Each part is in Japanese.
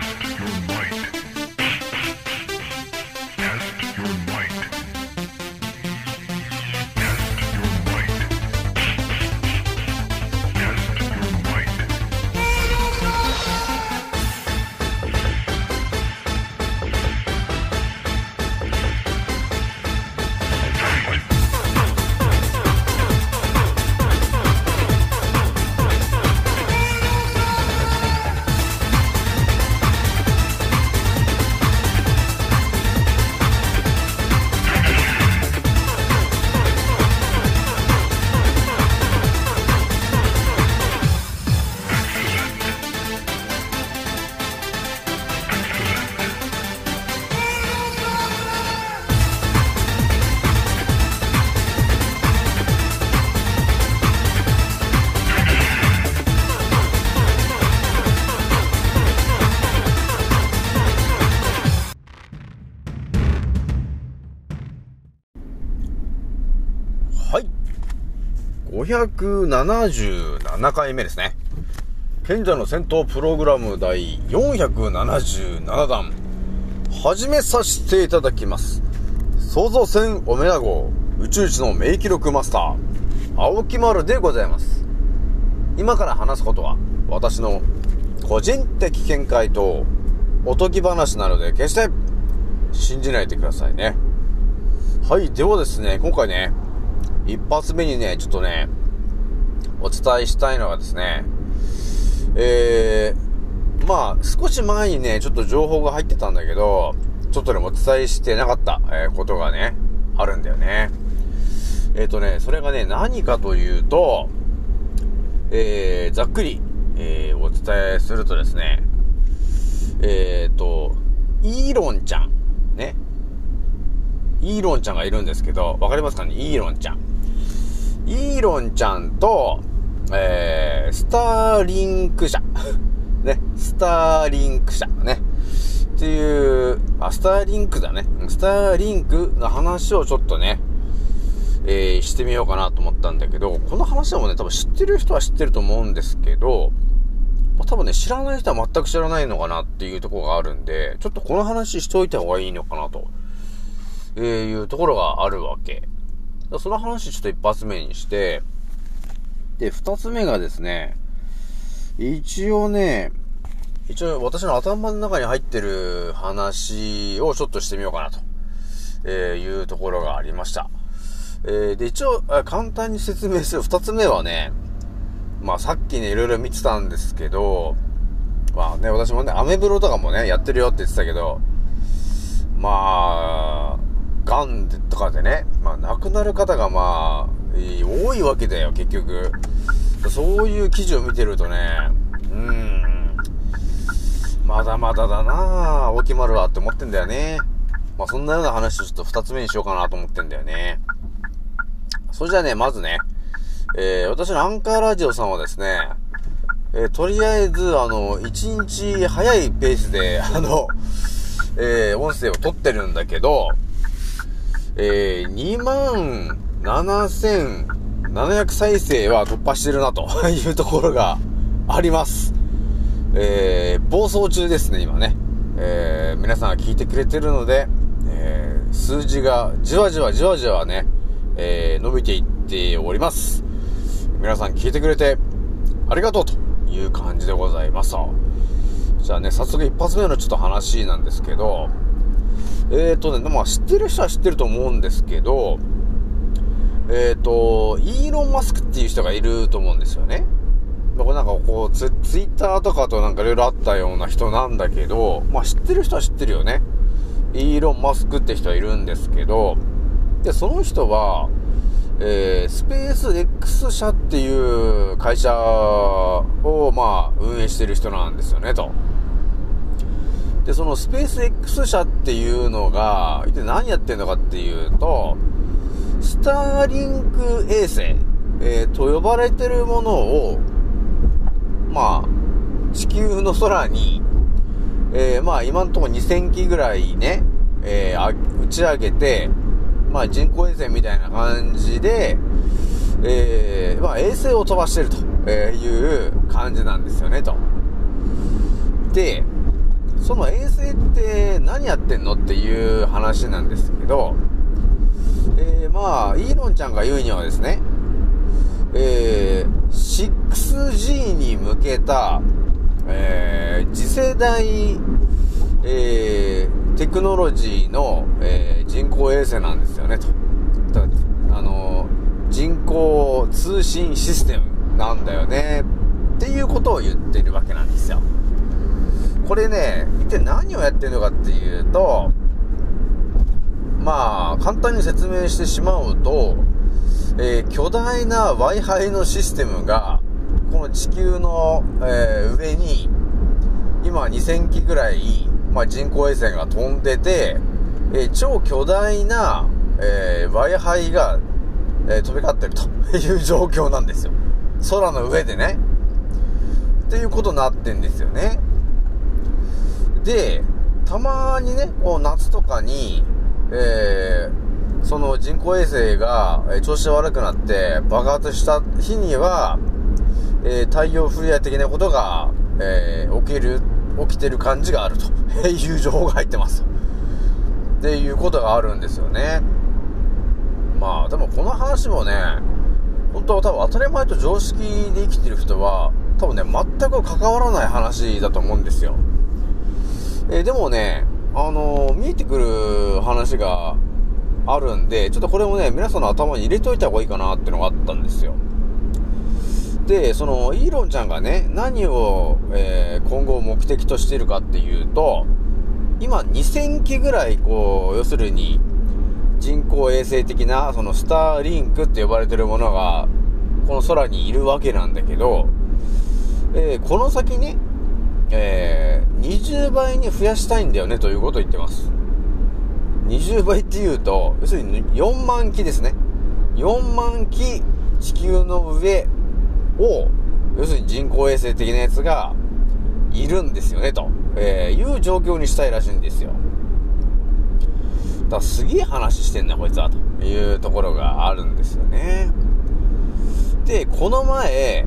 Test your might. 577回目ですね。賢者の戦闘プログラム第477弾。始めさせていただきます。創造船オメガ号宇宙一の名記録マスター、青木丸でございます。今から話すことは、私の個人的見解とおとぎ話なので決して信じないでくださいね。はい、ではですね、今回ね、一発目にね、ちょっとね、お伝えしたいのがですね、えー、まあ、少し前にね、ちょっと情報が入ってたんだけど、ちょっとね、お伝えしてなかった、えーことがね、あるんだよね。えっ、とね、それがね、何かというと、えー、ざっくり、えー、お伝えするとですね、えっ、と、イーロンちゃん、ね、イーロンちゃんがいるんですけど、わかりますかね？イーロンちゃん。イーロンちゃんと、えー、スターリンク社。ね、スターリンク社。ね。っていう、あ、スターリンクだね。スターリンクの話をちょっとね、えー、してみようかなと思ったんだけど、この話もね、多分知ってる人は知ってると思うんですけど、まあ、多分ね、知らない人は全く知らないのかなっていうところがあるんで、ちょっとこの話しておいた方がいいのかなと。えー、いうところがあるわけ。その話ちょっと一発目にして、で、二つ目がですね、一応ね、一応私の頭の中に入ってる話をちょっとしてみようかなと、え、いうところがありました。えー、で、一応、簡単に説明する二つ目はね、まあさっきね、いろいろ見てたんですけど、まあね、私もね、アメブロとかもね、やってるよって言ってたけど、まあ、ガンでとかでね、まあ亡くなる方がまあ、多いわけだよ、結局。そういう記事を見てるとね、うーん、まだまだだなぁ、大木丸はって思ってんだよね。まあそんなような話をちょっと二つ目にしようかなと思ってんだよね。それじゃあね、まずね、えー、私のアンカーラジオさんはですね、えーとりあえず、あの、一日早いペースで、あの、えー、音声を撮ってるんだけど、えー、2万7700再生は突破してるなと いうところがあります。えー、暴走中ですね、今ね。えー、皆さんが聞いてくれてるので、えー、数字がじわじわじわじわね、えー、伸びていっております。皆さん聞いてくれてありがとうという感じでございます。じゃあね、早速一発目のちょっと話なんですけど、えーとね、まあ知ってる人は知ってると思うんですけど、えーと、イーロン・マスクっていう人がいると思うんですよね。なんかこうツ、ツイッターとかとなんかいろいろあったような人なんだけど、まあ知ってる人は知ってるよね。イーロン・マスクって人はいるんですけど、で、その人は、えー、スペース X 社っていう会社を、まあ、運営してる人なんですよね、と。で、そのスペース X 社っていうのが、一体何やってんのかっていうと、スターリンク衛星、えーと呼ばれてるものを、まあ、地球の空に、えーまあ今のところ2000機ぐらいね、えー打ち上げて、まあ人工衛星みたいな感じで、えーまあ衛星を飛ばしてるという感じなんですよね、と。で、その衛星って何やってんのっていう話なんですけど、えー、まあ、イーロンちゃんが言うにはですね、えー、6G に向けた、えー、次世代、えー、テクノロジーの、え、人工衛星なんですよね、と。あの、人工通信システムなんだよね、っていうことを言ってるわけなんですよ。これね、一体何をやってるのかっていうと、まあ、簡単に説明してしまうと、えー、巨大な Wi-Fi のシステムが、この地球の、えー、上に、今2000機ぐらい、まあ、人工衛星が飛んでて、えー、超巨大な、え Wi-Fi が、え飛び交ってるという状況なんですよ。空の上でね。っていうことになってんですよね。で、たまにね、こう夏とかに、えー、その人工衛星が、調子悪くなって爆発した日には、えー、太陽フレア的なことが、えー、起きる、起きてる感じがあると いう情報が入ってます。っていうことがあるんですよね。まあ、でもこの話もね、本当は多分当たり前と常識で生きてる人は、多分ね、全く関わらない話だと思うんですよ。えー、でもね、あのー、見えてくる話があるんで、ちょっとこれもね、皆さんの頭に入れといた方がいいかなっていうのがあったんですよ。で、その、イーロンちゃんがね、何を、えー、今後目的としているかっていうと、今2000機ぐらい、こう、要するに、人工衛星的な、そのスターリンクって呼ばれてるものが、この空にいるわけなんだけど、えー、この先ね、えー、20倍に増やしたいんだよねということを言ってます。20倍っていうと、要するに4万機ですね。4万機地球の上を、要するに人工衛星的なやつがいるんですよね、と、えー、いう状況にしたいらしいんですよ。だからすげえ話してんな、こいつは、というところがあるんですよね。で、この前、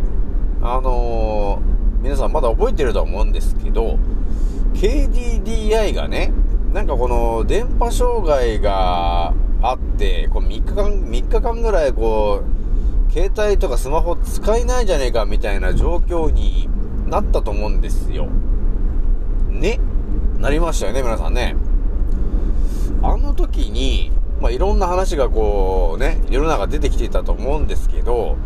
あのー、皆さんまだ覚えてると思うんですけど、KDDI がね、なんかこの電波障害があって、こう3日間、3日間ぐらいこう、携帯とかスマホ使えないじゃねえかみたいな状況になったと思うんですよ。ねなりましたよね、皆さんね。あの時に、まあ、いろんな話がこうね、世の中出てきていたと思うんですけど、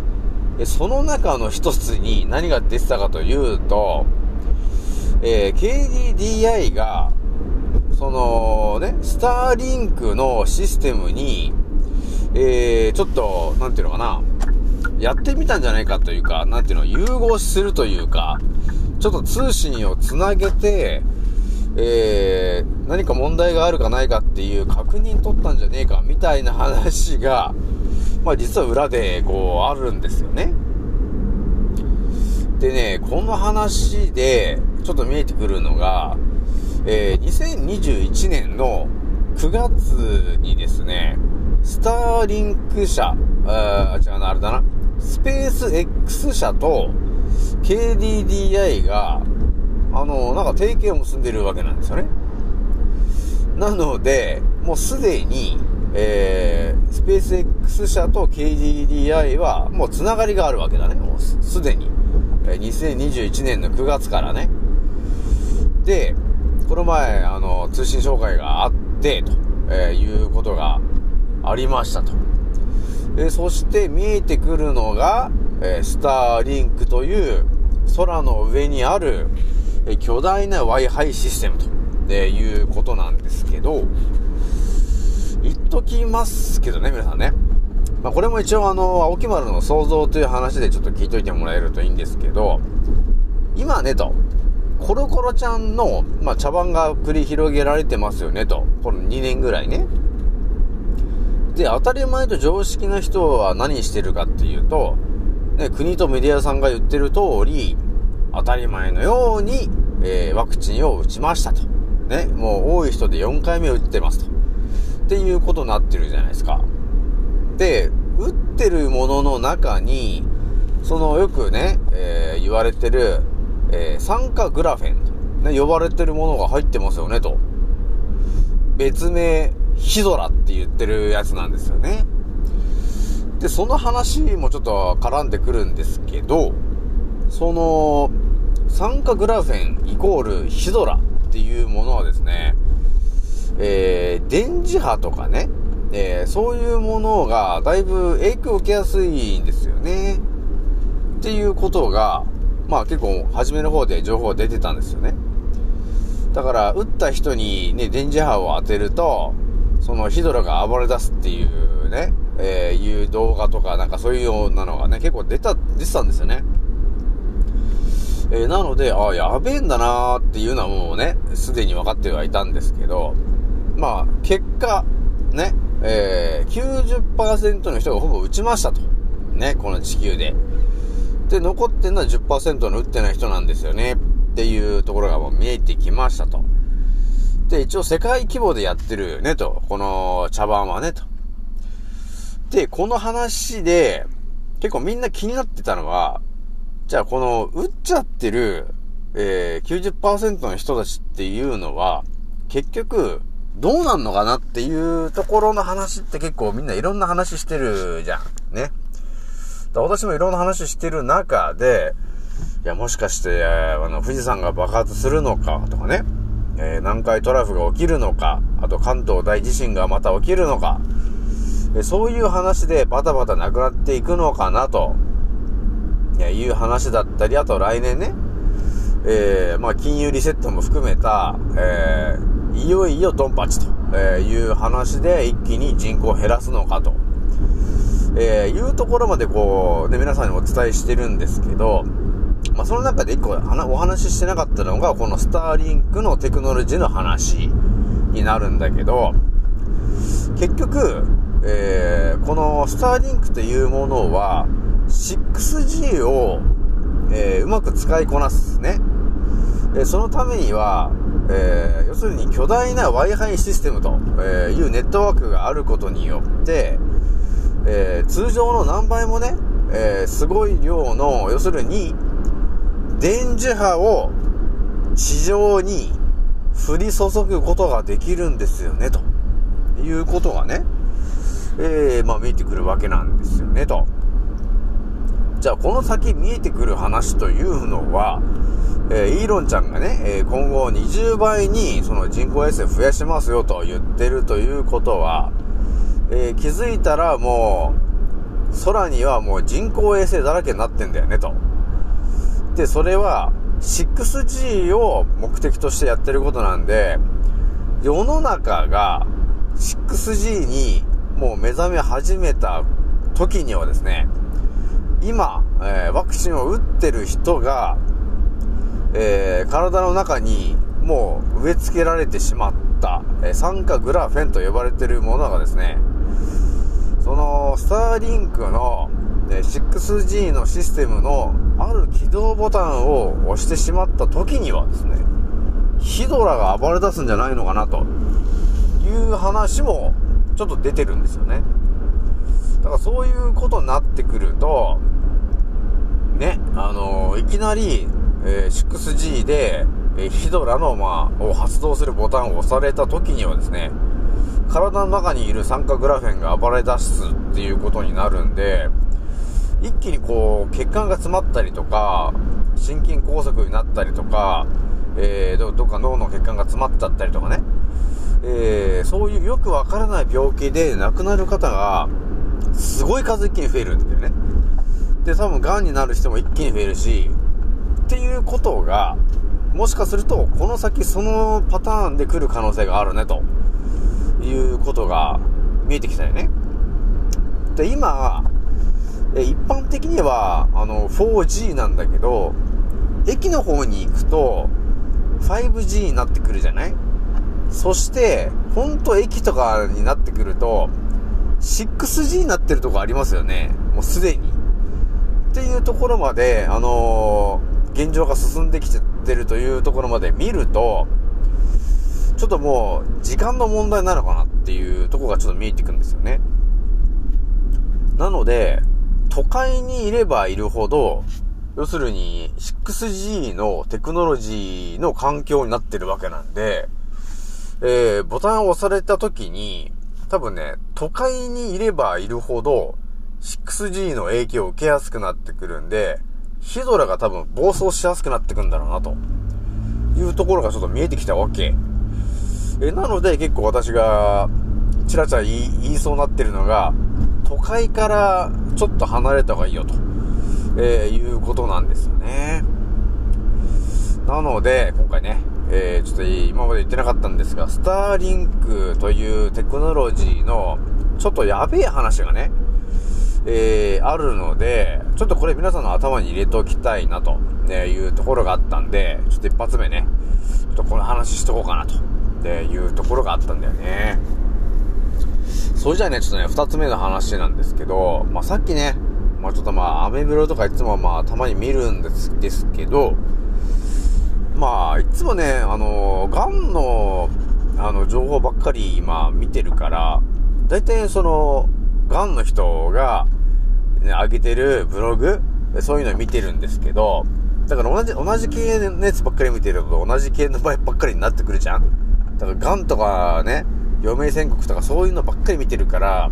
でその中の一つに何が出てたかというと、えー、KDDI が、そのね、スターリンクのシステムに、えー、ちょっと、なんていうのかな、やってみたんじゃないかというか、なんていうの、融合するというか、ちょっと通信をつなげて、えー、何か問題があるかないかっていう確認取ったんじゃねえか、みたいな話が、まあ実は裏で、こう、あるんですよね。でね、この話で、ちょっと見えてくるのが、えー、2021年の9月にですね、スターリンク社、あ違うな、あれだな、スペース X 社と KDDI が、あの、なんか提携を結んでるわけなんですよね。なので、もうすでに、えー、スペース X 社と KDDI はもうつながりがあるわけだね、もうすでに。2021年の9月からね。で、この前、あの、通信障害があって、と、えー、いうことがありましたと。で、そして見えてくるのが、えー、スターリンクという空の上にある、えー、巨大な Wi-Fi システムと、えいうことなんですけど、言っときますけどね、皆さんね。まあ、これも一応あの、青木丸の想像という話でちょっと聞いといてもらえるといいんですけど、今ねと、コロコロちゃんの、まあ、茶番が繰り広げられてますよね、と。この2年ぐらいね。で、当たり前と常識な人は何してるかっていうと、ね、国とメディアさんが言ってる通り、当たり前のように、えー、ワクチンを打ちましたと。ね、もう多い人で4回目打ってますと。っていうことになってるじゃないですか。で、打ってるものの中に、そのよくね、えー、言われてる、えー、酸化グラフェンね、呼ばれてるものが入ってますよね、と。別名、ヒドラって言ってるやつなんですよね。で、その話もちょっと絡んでくるんですけど、その、酸化グラフェンイコールヒドラっていうものはですね、えー、電磁波とかね、えー、そういうものがだいぶ影響を受けやすいんですよね。っていうことが、まあ結構初めの方で情報が出てたんですよね。だから、撃った人にね、電磁波を当てると、そのヒドラが暴れ出すっていうね、えー、いう動画とかなんかそういうようなのがね、結構出た、出てたんですよね。えー、なので、あやべえんだなーっていうのはもうね、すでに分かってはいたんですけど、まあ、結果、ね、えー、90%の人がほぼ打ちましたと。ね、この地球で。で、残ってんのは10%の打ってない人なんですよね。っていうところがもう見えてきましたと。で、一応世界規模でやってるねと。この茶番はねと。で、この話で、結構みんな気になってたのは、じゃあこの、打っちゃってる、えー、90%の人たちっていうのは、結局、どうなんのかなっていうところの話って結構みんないろんな話してるじゃん。ね。私もいろんな話してる中で、いや、もしかして、あの、富士山が爆発するのかとかね、えー、南海トラフが起きるのか、あと関東大地震がまた起きるのか、えそういう話でバタバタなくなっていくのかなと。いう話だったり、あと来年ね、えー、まあ、金融リセットも含めた、えー、いよいよドンパチという話で一気に人口を減らすのかと、えー、いうところまでこう、ね、皆さんにお伝えしてるんですけど、まあ、その中で一個お話ししてなかったのが、このスターリンクのテクノロジーの話になるんだけど、結局、えー、このスターリンクというものは、6G を、えー、うまく使いこなすね。えそのためには、えー、要するに巨大な Wi-Fi システムというネットワークがあることによって、えー、通常の何倍もね、えー、すごい量の、要するに、電磁波を地上に降り注ぐことができるんですよね、ということがね、えー、まあ見えてくるわけなんですよね、と。じゃあこの先見えてくる話というのは、えー、イーロンちゃんがね、えー、今後20倍にその人工衛星増やしますよと言ってるということは、えー、気づいたらもう、空にはもう人工衛星だらけになってんだよねと。で、それは 6G を目的としてやってることなんで、世の中が 6G にもう目覚め始めた時にはですね、今、えー、ワクチンを打ってる人が、えー、体の中にもう植え付けられてしまった、え、酸化グラフェンと呼ばれてるものがですね、その、スターリンクの、え 6G のシステムのある起動ボタンを押してしまった時にはですね、ヒドラが暴れ出すんじゃないのかなという話もちょっと出てるんですよね。だからそういうことになってくると、ね、あのー、いきなり、えー、6G で、え、ヒドラの、まあ、を発動するボタンを押された時にはですね、体の中にいる酸化グラフェンが暴れ出すっていうことになるんで、一気にこう、血管が詰まったりとか、心筋梗塞になったりとか、えー、どどっか脳の血管が詰まっちゃったりとかね、えー、そういうよくわからない病気で亡くなる方が、すごい数一気に増えるんだよね。で、多分癌になる人も一気に増えるし、っていうことが、もしかすると、この先そのパターンで来る可能性があるね、ということが見えてきたよね。で、今、一般的には、あの、4G なんだけど、駅の方に行くと、5G になってくるじゃない？そして、ほんと駅とかになってくると、6G になってるとこありますよね。もうすでに。っていうところまで、あのー、現状が進んできてるというところまで見ると、ちょっともう、時間の問題なのかなっていうとこがちょっと見えてくるんですよね。なので、都会にいればいるほど、要するに 6G のテクノロジーの環境になってるわけなんで、えー、ボタンを押された時に、多分ね、都会にいればいるほど、6G の影響を受けやすくなってくるんで、ヒドラが多分暴走しやすくなってくんだろうな、というところがちょっと見えてきたわけ。え、なので結構私が、チラチラ言い言いそうになってるのが、都会からちょっと離れた方がいいよと、えー、いうことなんですよね。なので、今回ね、えー、ちょっと今まで言ってなかったんですが、スターリンクというテクノロジーの、ちょっとやべえ話がね、えー、あるので、ちょっとこれ皆さんの頭に入れておきたいなと、ね、いうところがあったんで、ちょっと一発目ね、ちょっとこの話しとこうかなと、でいうところがあったんだよね。それじゃあね、ちょっとね、二つ目の話なんですけど、まあ、さっきね、まあ、ちょっとまあ、アメブロとかいつもまあ、たまに見るんですですけど、まあ、いつもね、あの、ガンの、あの、情報ばっかり今見てるから、大体その、ガンの人が、ね、上げてるブログ、そういうのを見てるんですけど、だから同じ、同じ系のやつばっかり見てると同じ系の場合ばっかりになってくるじゃんだからガンとかね、余命宣告とかそういうのばっかり見てるから、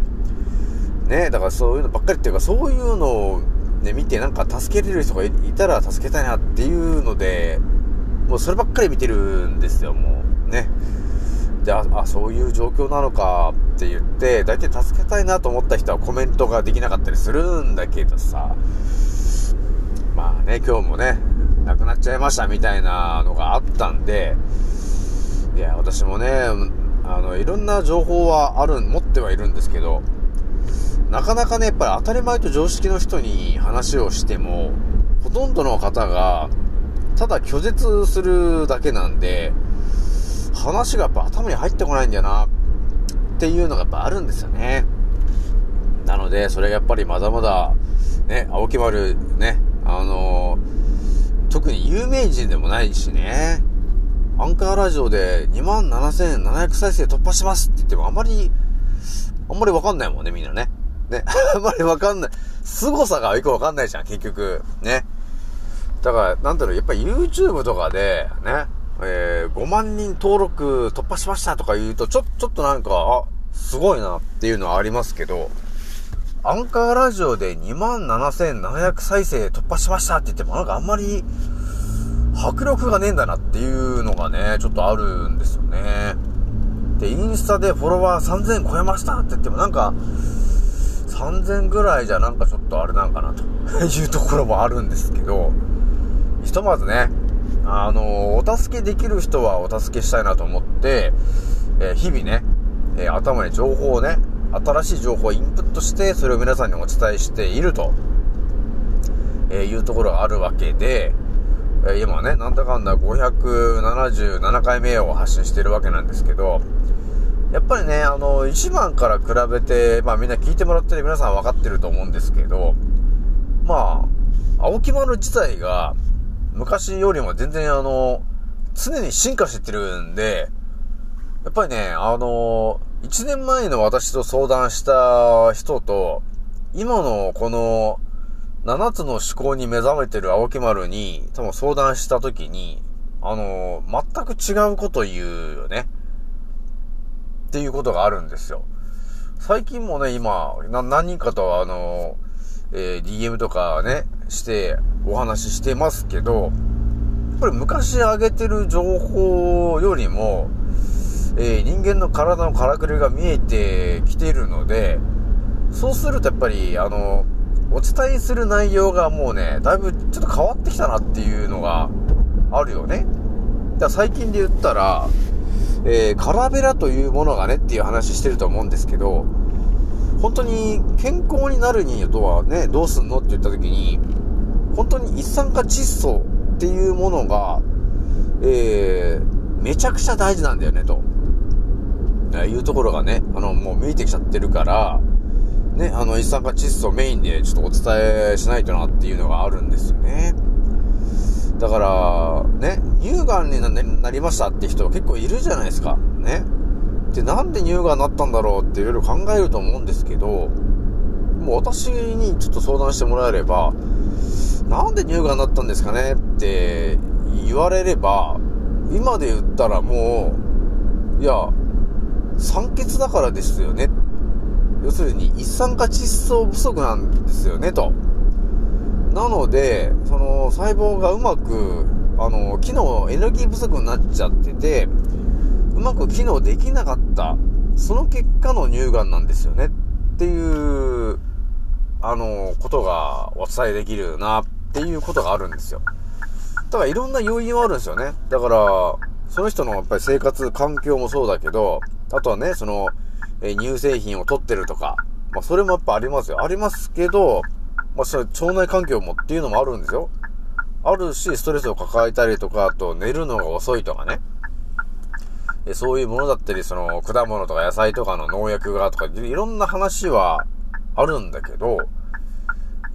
ね、だからそういうのばっかりっていうか、そういうのをね、見てなんか助けれる人がいたら助けたいなっていうので、もうそればっかり見てるんですよ、もう。ね。で、あ、あそういう状況なのかって言って、大体助けたいなと思った人はコメントができなかったりするんだけどさ、まあね、今日もね、亡くなっちゃいましたみたいなのがあったんで、いや、私もね、あの、いろんな情報はある、持ってはいるんですけど、なかなかね、やっぱり当たり前と常識の人に話をしても、ほとんどの方が、ただ拒絶するだけなんで、話がやっぱ頭に入ってこないんだよな、っていうのがやっぱあるんですよね。なので、それがやっぱりまだまだ、ね、青木丸、ね、あのー、特に有名人でもないしね、アンカーラジオで27,700再生突破しますって言ってもあんまり、あんまりわかんないもんね、みんなね。ね、あんまりわかんない。凄さがよくわかんないじゃん、結局。ね。だから、なんだろう、やっぱり YouTube とかで、ね、えー、5万人登録突破しましたとか言うと、ちょ、ちょっとなんか、あ、すごいなっていうのはありますけど、アンカーラジオで27,700再生突破しましたって言ってもなんかあんまり迫力がねえんだなっていうのがね、ちょっとあるんですよね。で、インスタでフォロワー3000超えましたって言ってもなんか、3000ぐらいじゃなんかちょっとあれなんかなというところもあるんですけど、ひとまずね、あの、お助けできる人はお助けしたいなと思って、えー、日々ね、えー、頭に情報をね、新しい情報をインプットして、それを皆さんにお伝えしていると、えー、いうところがあるわけで、え、今ね、なんだかんだ577回目を発信してるわけなんですけど、やっぱりね、あの、1番から比べて、まあみんな聞いてもらってる皆さん分かってると思うんですけど、まあ、青木丸自体が、昔よりも全然あの、常に進化してってるんで、やっぱりね、あの、1年前の私と相談した人と、今のこの7つの思考に目覚めてる青木丸に多分相談した時に、あの、全く違うこと言うよね。っていうことがあるんですよ。最近もね、今、何人かとあの、えー、DM とかね、してお話ししてますけど、やっぱり昔上げてる情報よりも、えー、人間の体のからくりが見えてきているので、そうするとやっぱり、あの、お伝えする内容がもうね、だいぶちょっと変わってきたなっていうのがあるよね。だから最近で言ったら、えー、カラベラというものがねっていう話してると思うんですけど、本当に健康になるにとはね、どうすんの？って言った時に、本当に一酸化窒素っていうものが、えー、めちゃくちゃ大事なんだよね、と。いうところがね、あの、もう見えてきちゃってるから、ね、あの、一酸化窒素メインでちょっとお伝えしないとなっていうのがあるんですよね。だから、ね、乳がんになりましたって人結構いるじゃないですか。ね。で、なんで乳がんになったんだろうっていろいろ考えると思うんですけど、もう私にちょっと相談してもらえれば、なんで乳がんになったんですかねって言われれば、今で言ったらもう、いや、酸欠だからですよね。要するに一酸化窒素不足なんですよね、と。なので、その細胞がうまく、あの、機能、エネルギー不足になっちゃってて、うまく機能できなかった。その結果の乳がんなんですよね。っていう、あの、ことがお伝えできるな、っていうことがあるんですよ。だからいろんな要因はあるんですよね。だから、その人のやっぱり生活環境もそうだけど、あとはね、その、え乳製品を取ってるとか、まあそれもやっぱありますよ。ありますけど、まあそれ腸内環境もっていうのもあるんですよ。あるし、ストレスを抱えたりとか、あと寝るのが遅いとかね。えそういうものだったり、その果物とか野菜とかの農薬がとか、いろんな話はあるんだけど、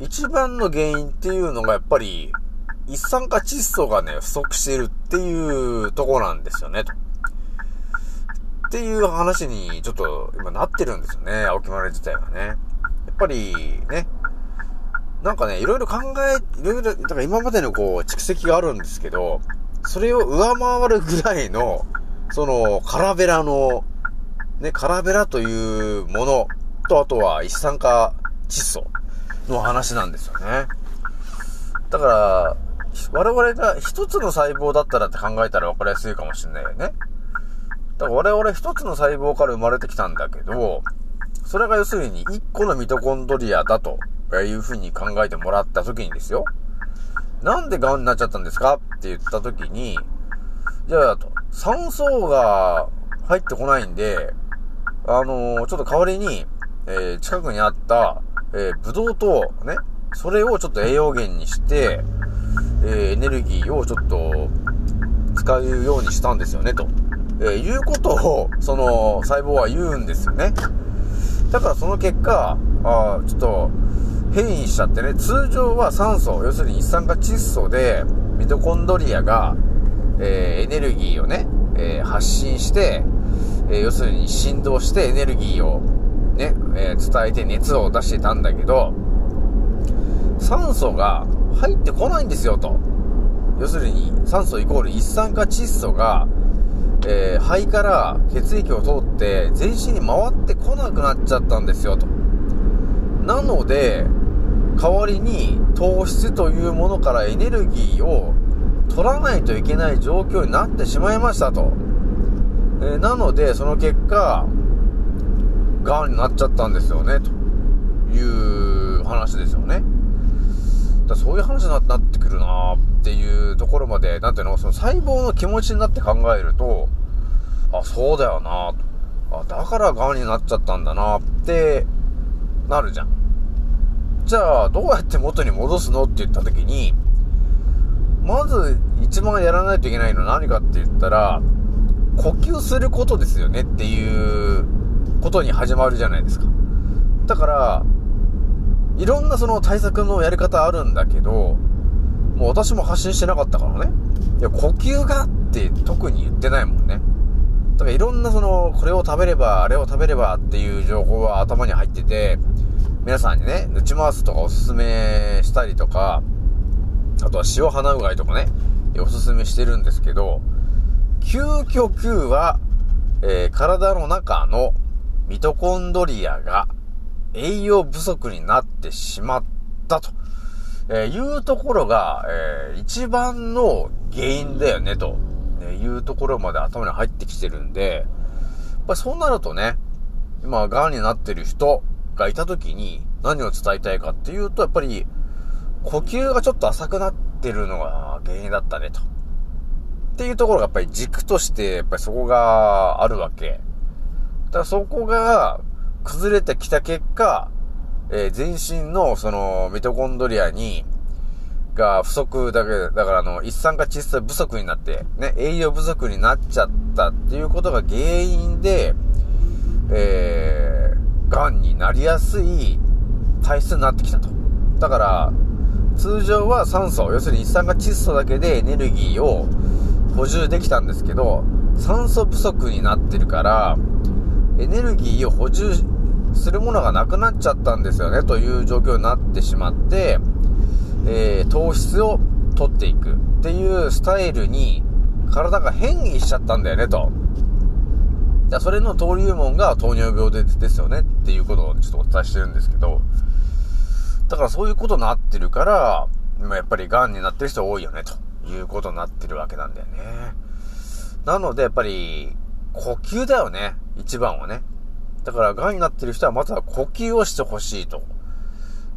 一番の原因っていうのがやっぱり、一酸化窒素がね、不足してるっていうとこなんですよね、と。っていう話にちょっと今なってるんですよね、青木丸自体がね。やっぱりね、なんかね、いろいろ考え、いろいろ、だから今までのこう、蓄積があるんですけど、それを上回るぐらいの、その、カラベラの、ね、カラベラというものと、あとは一酸化窒素の話なんですよね。だから、我々が一つの細胞だったらって考えたら分かりやすいかもしれないよね。だから我々一つの細胞から生まれてきたんだけど、それが要するに一個のミトコンドリアだというふうに考えてもらった時にですよ。なんで癌になっちゃったんですかって言った時に、じゃあ、と、酸素が入ってこないんで、あのーちょっと代わりに、えー近くにあった、えーブドウと、ね、それをちょっと栄養源にして、えエネルギーをちょっと使うようにしたんですよね、と。えいうことを、その、細胞は言うんですよね。だからその結果、あちょっと、変異しちゃってね、通常は酸素、要するに一酸化窒素で、ミトコンドリアが、えエネルギーをね、え発信して、え要するに振動してエネルギーをね、え伝えて熱を出してたんだけど、酸素が入ってこないんですよと。要するに酸素イコール一酸化窒素が、えー肺から血液を通って全身に回ってこなくなっちゃったんですよと。なので、代わりに糖質というものからエネルギーを取らないといけない状況になってしまいましたと。えーなので、その結果、癌になっちゃったんですよね、という話ですよね。だそういう話になってくるなっていうところまで、なんていうの、その細胞の気持ちになって考えると、あ、そうだよなと。あ、だから癌になっちゃったんだなって、なるじゃん。じゃあ、どうやって元に戻すのって言った時に、まず一番やらないといけないのは何かって言ったら、呼吸することですよねっていうことに始まるじゃないですか。だから、いろんなその対策のやり方あるんだけど、もう私も発信してなかったからね。いや、呼吸がって特に言ってないもんね。だからいろんなその、これを食べれば、あれを食べればっていう情報は頭に入ってて、皆さんにね、ぬち回すとかおすすめしたりとか、あとは塩鼻うがいとかね、おすすめしてるんですけど、究極は、えー体の中のミトコンドリアが栄養不足になってしまったと、えいうところが、えー一番の原因だよね、と、いうところまで頭に入ってきてるんで、やっぱそうなるとね、今、癌になってる人がいた時に何を伝えたいかっていうと、やっぱり、呼吸がちょっと浅くなってるのが原因だったね、と。っていうところがやっぱり軸として、やっぱりそこがあるわけ。だからそこが崩れてきた結果、えー全身のそのミトコンドリアに、が不足だけ、だからあの、一酸化窒素不足になって、ね、栄養不足になっちゃったっていうことが原因で、えー、癌になりやすい体質になってきたと。だから、通常は酸素、要するに一酸化窒素だけでエネルギーを補充できたんですけど、酸素不足になってるから、エネルギーを補充するものがなくなっちゃったんですよね、という状況になってしまって、えー糖質を取っていくっていうスタイルに体が変異しちゃったんだよねと。じゃあそれの登竜門が糖尿病でですよねっていうことをちょっとお伝えしてるんですけど、だからそういうことになってるから、まあ、やっぱり癌になってる人多いよねということになってるわけなんだよね。なのでやっぱり呼吸だよね。一番はね。だから癌になってる人はまずは呼吸をしてほしいと、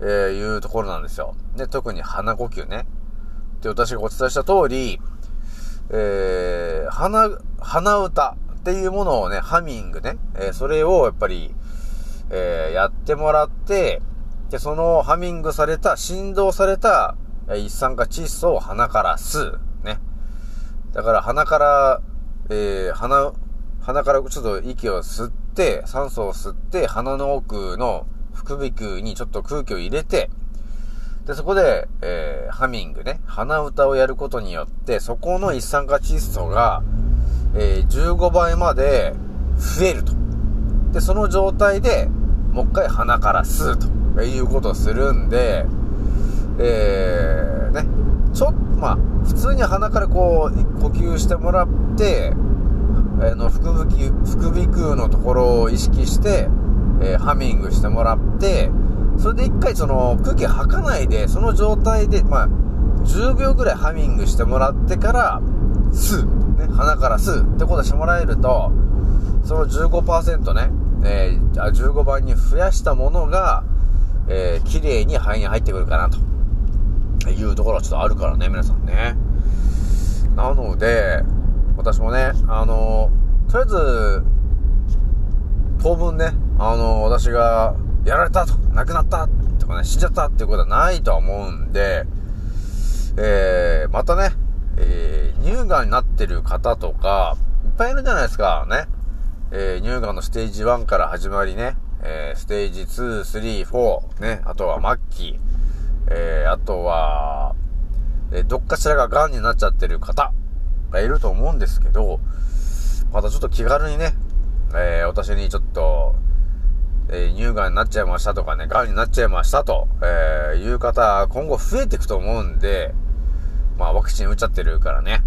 えーいうところなんですよ。で、特に鼻呼吸ね。で、私がお伝えした通り、えー、鼻、鼻歌っていうものをね、ハミングね、えーそれをやっぱり、えーやってもらって、で、そのハミングされた、振動された、一酸化窒素を鼻から吸う。ね。だから鼻から、えー鼻、鼻からちょっと息を吸って、酸素を吸って、鼻の奥の副鼻腔にちょっと空気を入れて、で、そこで、えーハミングね、鼻歌をやることによって、そこの一酸化窒素が、えー15倍まで増えると。で、その状態で、もう一回鼻から吸うと。いうことをするんで、えー、ね、ちょっと、まあ、普通に鼻からこう、呼吸してもらって、あの、副鼻腔、副鼻腔のところを意識して、えーハミングしてもらって、それで一回その空気吐かないで、その状態で、まあ、10秒ぐらいハミングしてもらってから、吸う。ね、鼻から吸うってことしてもらえると、その15%ね、えー15倍に増やしたものが、えー綺麗に肺に入ってくるかなと。いうところはちょっとあるからね、皆さんね。なので、私もね、あのとりあえず、当分ね、あの私が、やられたと、亡くなったとかね、死んじゃったっていうことはないとは思うんで、えー、またね、えー、乳がんになってる方とか、いっぱいいるじゃないですか、ね。えー、乳がんのステージ1から始まりね、えー、ステージ2、3、4、ね、あとは末期、えー、あとは、えどっかしらが癌になっちゃってる方がいると思うんですけど、またちょっと気軽にね、え私にちょっと、え乳がんになっちゃいましたとかね、癌になっちゃいましたと、えいう方、今後増えていくと思うんで、まあワクチン打っちゃってるからね。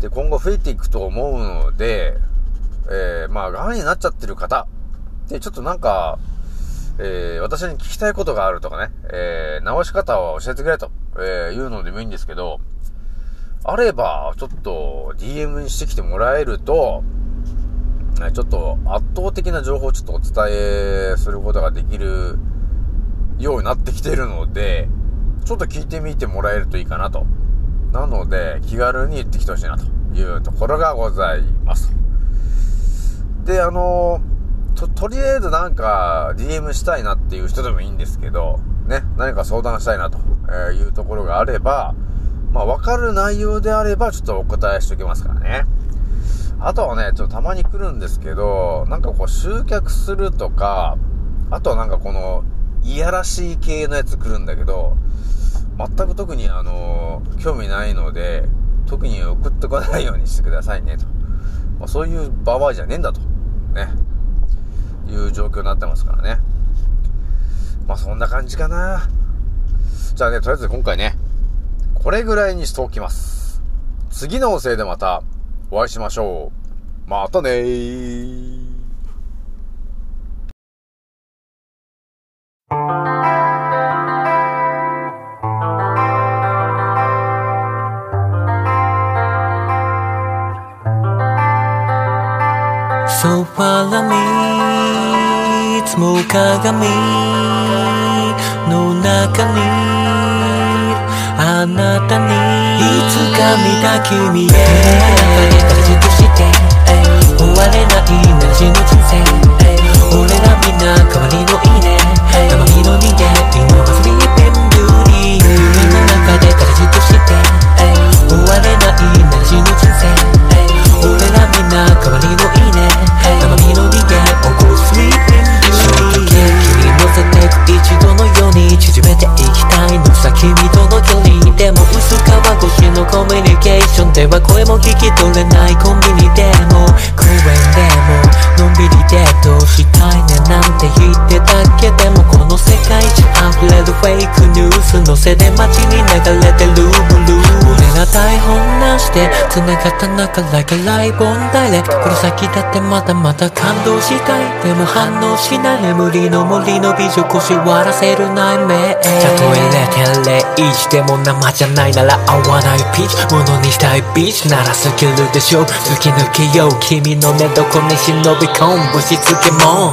で、今後増えていくと思うので、えーまあ、癌になっちゃってる方、で、ちょっとなんか、えー私に聞きたいことがあるとかね、えー治し方を教えてくれと、えーいうのでもいいんですけど、あれば、ちょっと DM にしてきてもらえると、ねちょっと圧倒的な情報をちょっとお伝えすることができるようになってきてるので、ちょっと聞いてみてもらえるといいかなと。なので、気軽に言ってきてほしいなというところがございます。で、あのと、とりあえずなんか DM したいなっていう人でもいいんですけど、ね、何か相談したいなというところがあれば、まあ、わかる内容であればちょっとお答えしておきますからね。あとはね、ちょっとたまに来るんですけど、なんかこう集客するとか、あとはなんかこの、いやらしい系のやつ来るんだけど、全く特にあの、興味ないので、特に送ってこないようにしてくださいねと。まあ、そういう場合じゃねえんだと。ね。いう状況になってますからね。まあそんな感じかな。じゃあね、とりあえず今回ね、これぐらいにしておきます。次の音声でまたお会いしましょう。またねー。つも鏡の中にあなたにいつか見た君へ。中で形として終われないなら死ぬ人生。俺らみんな代わりのいいね。たまにの人間。今はスせで街に流れてるブルー。俺ら台本なしで繋がった中 like a live on direct この先だってまだまだ感動したい。でも反応しない。眠りの森の美女腰割らせる内面たとえ0.01でも生じゃないなら合わない。ピーチ。ものにしたいビーチ。ならスキルでしょ。突き抜けよう。君の寝床に忍び込む。しつけも